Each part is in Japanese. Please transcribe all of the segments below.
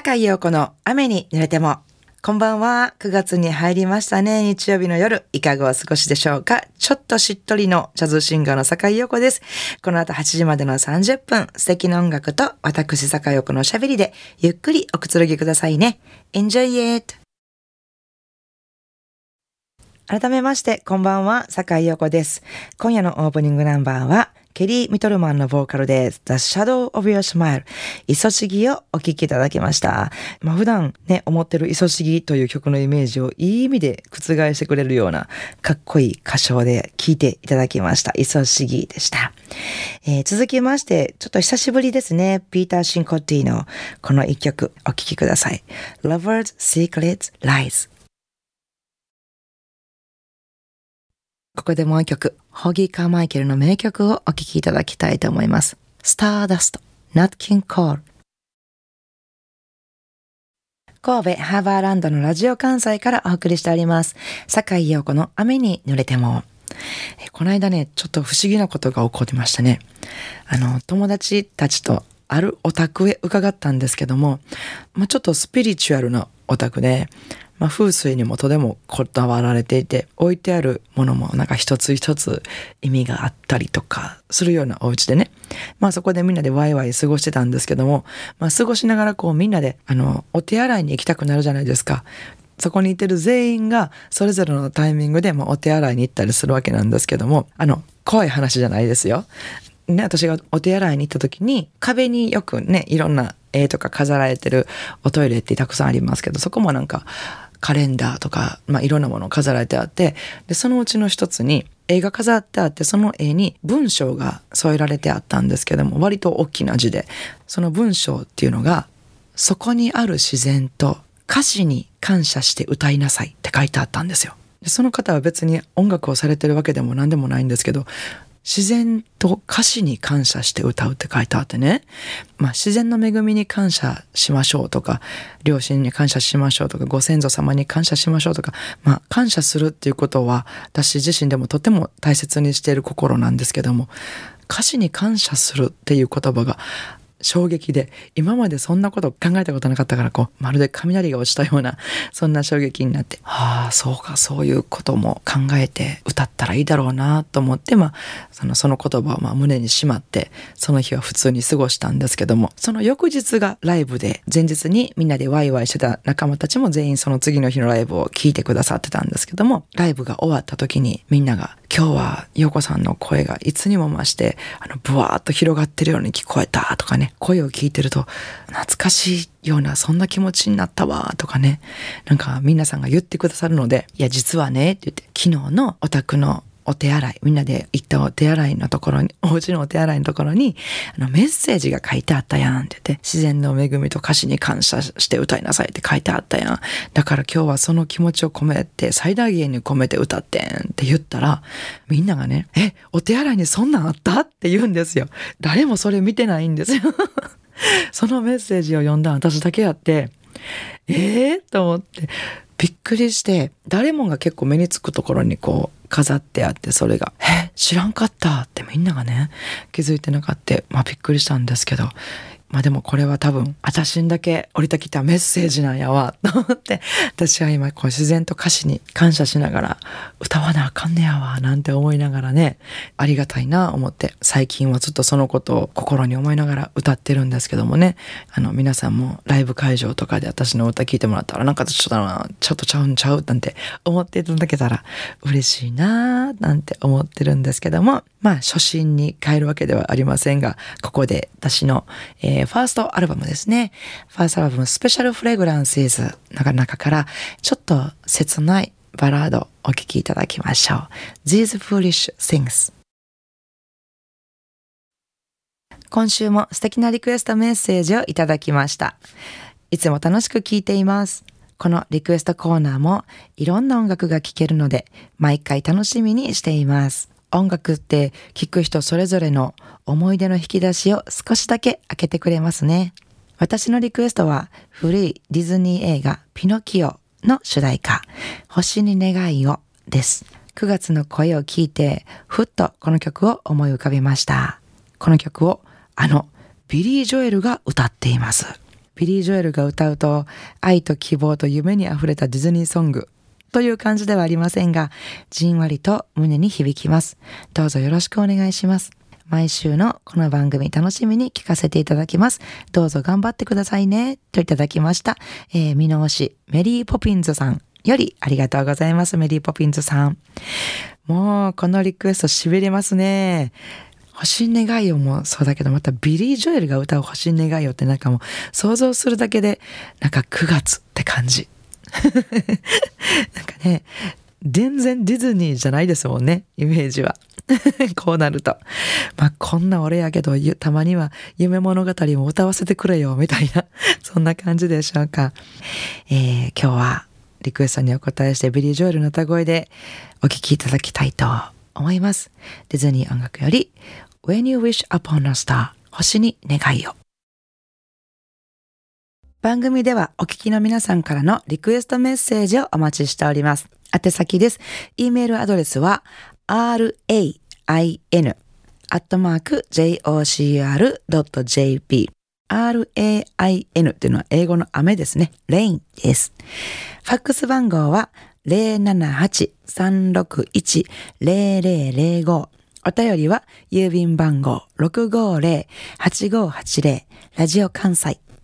坂井陽子の雨に濡れても。こんばんは。9月に入りましたね。日曜日の夜、いかがお過ごしでしょうかちょっとしっとりのジャズシンガーの坂井陽子です。この後8時までの30分、素敵な音楽と私坂井陽子のおしゃべりで、ゆっくりおくつろぎくださいね。Enjoy it! 改めまして、こんばんは、坂井陽子です。今夜のオープニングナンバーは、ケリー・ミトルマンのボーカルで The Shadow of Your Smile イソシギをお聴きいただきました。まあ普段ね、思ってるイソシギという曲のイメージをいい意味で覆してくれるようなかっこいい歌唱で聴いていただきました。イソシギでした。えー続きまして、ちょっと久しぶりですね。ピーター・シンコッティのこの一曲お聴きください。Lovers, Secrets, Lies ここでもう一曲、ホギー・カーマイケルの名曲をお聴きいただきたいと思います。スターダスト、ナッキン・コール。神戸ハーバーランドのラジオ関西からお送りしております。坂井陽子の雨に濡れても。この間ね、ちょっと不思議なことが起こってましたね。あの、友達たちとあるお宅へ伺ったんですけども、まあ、ちょっとスピリチュアルなお宅で、まあ、風水にもとてもこだわられていて置いてあるものもなんか一つ一つ意味があったりとかするようなお家でねまあそこでみんなでワイワイ過ごしてたんですけども、まあ、過ごしながらこうみんなであのお手洗いに行きたくなるじゃないですか。そこにいてる全員がそれぞれのタイミングでもお手洗いに行ったりするわけなんですけどもあの怖い話じゃないですよ。ね、私がお手洗いに行った時に壁によくねいろんな絵とか飾られてるおトイレってたくさんありますけどそこもなんかカレンダーとか、まあ、いろんなものを飾られてあってでそのうちの一つに絵が飾ってあってその絵に文章が添えられてあったんですけども割と大きな字でその文章っていうのが「そこにある自然と歌詞に感謝して歌いなさい」って書いてあったんですよ。でその方は別に音楽をされてるわけでも何でもないんですけど自然と歌詞に感謝して歌うって書いてあってね、まあ、自然の恵みに感謝しましょうとか両親に感謝しましょうとかご先祖様に感謝しましょうとか、まあ、感謝するっていうことは私自身でもとても大切にしている心なんですけども歌詞に感謝するっていう言葉が衝撃で今までそんなこと考えたことなかったからこうまるで雷が落ちたようなそんな衝撃になってああそうかそういうことも考えて歌ったらいいだろうなと思って、まあ、そのその言葉をまあ胸にしまってその日は普通に過ごしたんですけどもその翌日がライブで前日にみんなでワイワイしてた仲間たちも全員その次の日のライブを聞いてくださってたんですけどもライブが終わった時にみんなが今日は陽子さんの声がいつにも増してあのブワーッと広がってるように聞こえたとかね声を聞いてると懐かしいようなそんな気持ちになったわとかね。なんか皆さんが言ってくださるのでいや実はねって言って昨日のお宅のお手洗いみんなで行ったお手洗いのところにお家のお手洗いのところにあのメッセージが書いてあったやんって言って自然の恵みと歌詞に感謝して歌いなさいって書いてあったやん。だから今日はその気持ちを込めて最大限に込めて歌ってんって言ったらみんながねえお手洗いにそんなんあったって言うんですよ。誰もそれ見てないんですよ。そのメッセージを読んだ私だけやってええー、と思って。びっくりして誰もが結構目につくところにこう飾ってあってそれが「え知らんかった」ってみんながね気づいてなかったまあびっくりしたんですけどまあでもこれは多分私にだけ降りてきたメッセージなんやわと思って私は今こう自然と歌詞に感謝しながら歌わなあかんねやわなんて思いながらねありがたいな思って最近はずっとそのことを心に思いながら歌ってるんですけどもねあの皆さんもライブ会場とかで私の歌聴いてもらったらなんかちょっとなちょっとちゃうんちゃうなんて思っていただけたら嬉しいななんて思ってるんですけどもまあ初心に変えるわけではありませんがここで私の、えーファーストアルバムですね。ファーストアルバムスペシャルフレグランシーズの中からちょっと切ないバラードお聴きいただきましょう。These Foolish Things 今週も素敵なリクエストメッセージをいただきました。いつも楽しく聴いています。このリクエストコーナーもいろんな音楽が聴けるので毎回楽しみにしています。音楽って聴く人それぞれの思い出の引き出しを少しだけ開けてくれますね。私のリクエストは古いディズニー映画ピノキオの主題歌星に願いをです。9月の声を聞いてふっとこの曲を思い浮かべました。この曲をあのビリー・ジョエルが歌っています。ビリー・ジョエルが歌うと愛と希望と夢にあふれたディズニーソングという感じではありませんが、じんわりと胸に響きます。どうぞよろしくお願いします。毎週のこの番組楽しみに聞かせていただきます。どうぞ頑張ってくださいね。といただきました。えー、見直し、メリーポピンズさんよりありがとうございます。メリーポピンズさん。もう、このリクエスト痺れますね。星願いをもそうだけど、またビリー・ジョエルが歌う星願いをってなんかもう想像するだけで、なんか9月って感じ。なんかね、全然ディズニーじゃないですもんね、イメージは。こうなると。まあ、こんな俺やけど、たまには夢物語も歌わせてくれよ、みたいな、そんな感じでしょうか。えー、今日はリクエストにお答えしてビリー・ジョエルの歌声でお聴きいただきたいと思います。ディズニー音楽より When You Wish Upon a Star 星に願いを。番組ではお聞きの皆さんからのリクエストメッセージをお待ちしております。宛先です。e メールアドレスは rain アットマーク jocr.jp rain というのは英語の雨ですね。rain です。ファックス番号は078-361-0005お便りは郵便番号650-8580ラジオ関西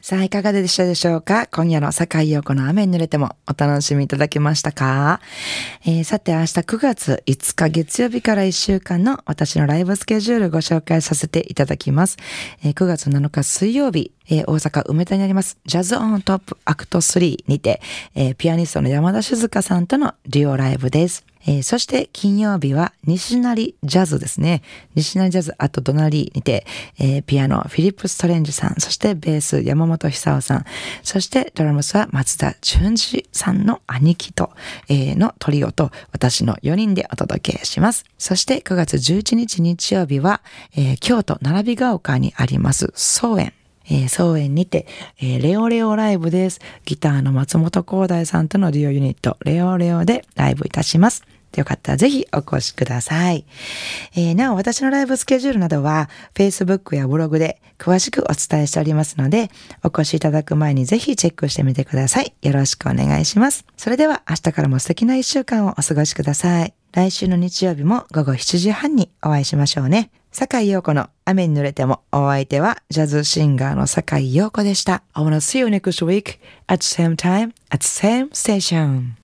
さあ、いかがでしたでしょうか？今夜の坂井陽子の雨に濡れてもお楽しみいただけましたか、えー、さて、明日9月5日月曜日から1週間の私のライブスケジュールご紹介させていただきます。えー、9月7日水曜日、えー、大阪梅田にありますジャズオントップアクト3にて、えー、ピアニストの山田静香さんとのデュオライブです。えー、そして金曜日は西成ジャズですね。西成ジャズあと隣にて、えー、ピアノフィリップ・ストレンジさん、そしてベース山本久夫さん、そしてドラムスは松田淳二さんの兄貴と、えー、のトリオと私の4人でお届けします。そして9月11日日曜日は、京都並びが丘にあります総園えー、総園にて、えー、レオレオライブです。ギターの松本光大さんとのデュオユニット、レオレオでライブいたします。よかったらぜひお越しください。えー、なお、私のライブスケジュールなどは、Facebook やブログで詳しくお伝えしておりますので、お越しいただく前にぜひチェックしてみてください。よろしくお願いします。それでは明日からも素敵な一週間をお過ごしください。来週の日曜日も午後7時半にお会いしましょうね。坂井陽子の雨に濡れてもお相手はジャズシンガーの坂井陽子でした。I wanna see you next week at the same time at the same station.